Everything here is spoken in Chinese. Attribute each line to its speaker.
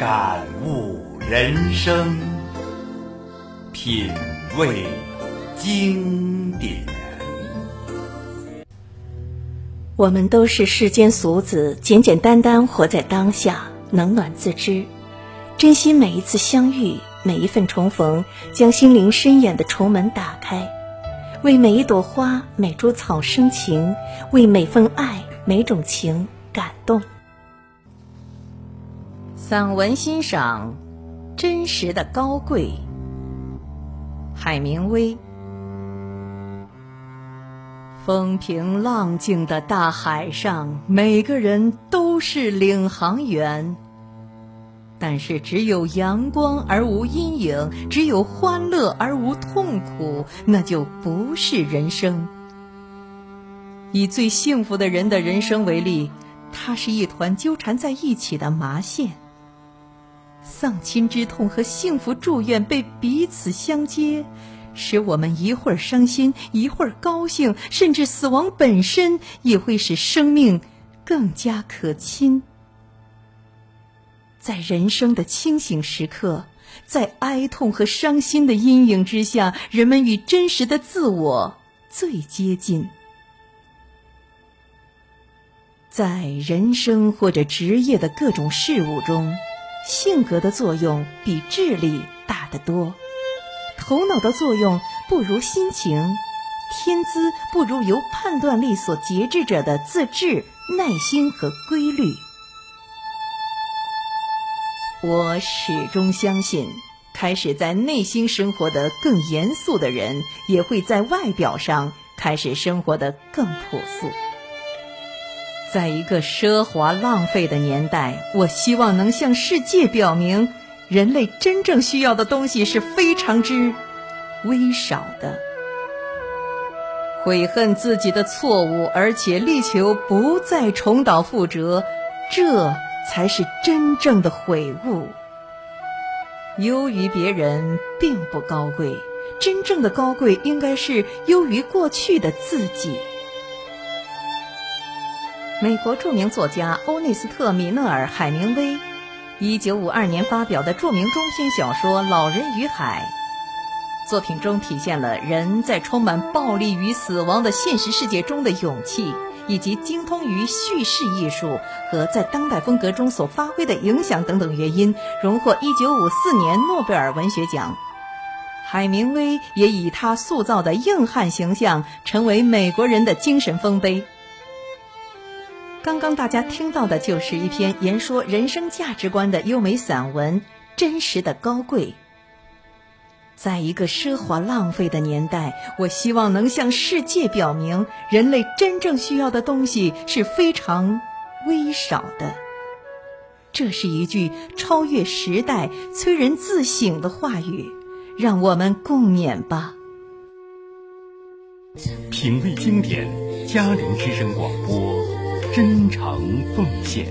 Speaker 1: 感悟人生，品味经典。
Speaker 2: 我们都是世间俗子，简简单单活在当下，冷暖自知，珍惜每一次相遇，每一份重逢，将心灵深远的重门打开，为每一朵花、每株草生情，为每份爱、每种情感动。散文欣赏，真实的高贵。海明威。风平浪静的大海上，每个人都是领航员。但是，只有阳光而无阴影，只有欢乐而无痛苦，那就不是人生。以最幸福的人的人生为例，它是一团纠缠在一起的麻线。丧亲之痛和幸福祝愿被彼此相接，使我们一会儿伤心，一会儿高兴，甚至死亡本身也会使生命更加可亲。在人生的清醒时刻，在哀痛和伤心的阴影之下，人们与真实的自我最接近。在人生或者职业的各种事物中。性格的作用比智力大得多，头脑的作用不如心情，天资不如由判断力所节制者的自制、耐心和规律。我始终相信，开始在内心生活的更严肃的人，也会在外表上开始生活的更朴素。在一个奢华浪费的年代，我希望能向世界表明，人类真正需要的东西是非常之微少的。悔恨自己的错误，而且力求不再重蹈覆辙，这才是真正的悔悟。优于别人并不高贵，真正的高贵应该是优于过去的自己。美国著名作家欧内斯特·米勒尔·海明威，一九五二年发表的著名中篇小说《老人与海》，作品中体现了人在充满暴力与死亡的现实世界中的勇气，以及精通于叙事艺术和在当代风格中所发挥的影响等等原因，荣获一九五四年诺贝尔文学奖。海明威也以他塑造的硬汉形象，成为美国人的精神丰碑。刚刚大家听到的就是一篇言说人生价值观的优美散文，真实的高贵。在一个奢华浪费的年代，我希望能向世界表明，人类真正需要的东西是非常微少的。这是一句超越时代、催人自省的话语，让我们共勉吧。
Speaker 1: 品味经典，嘉陵之声广播。真诚奉献。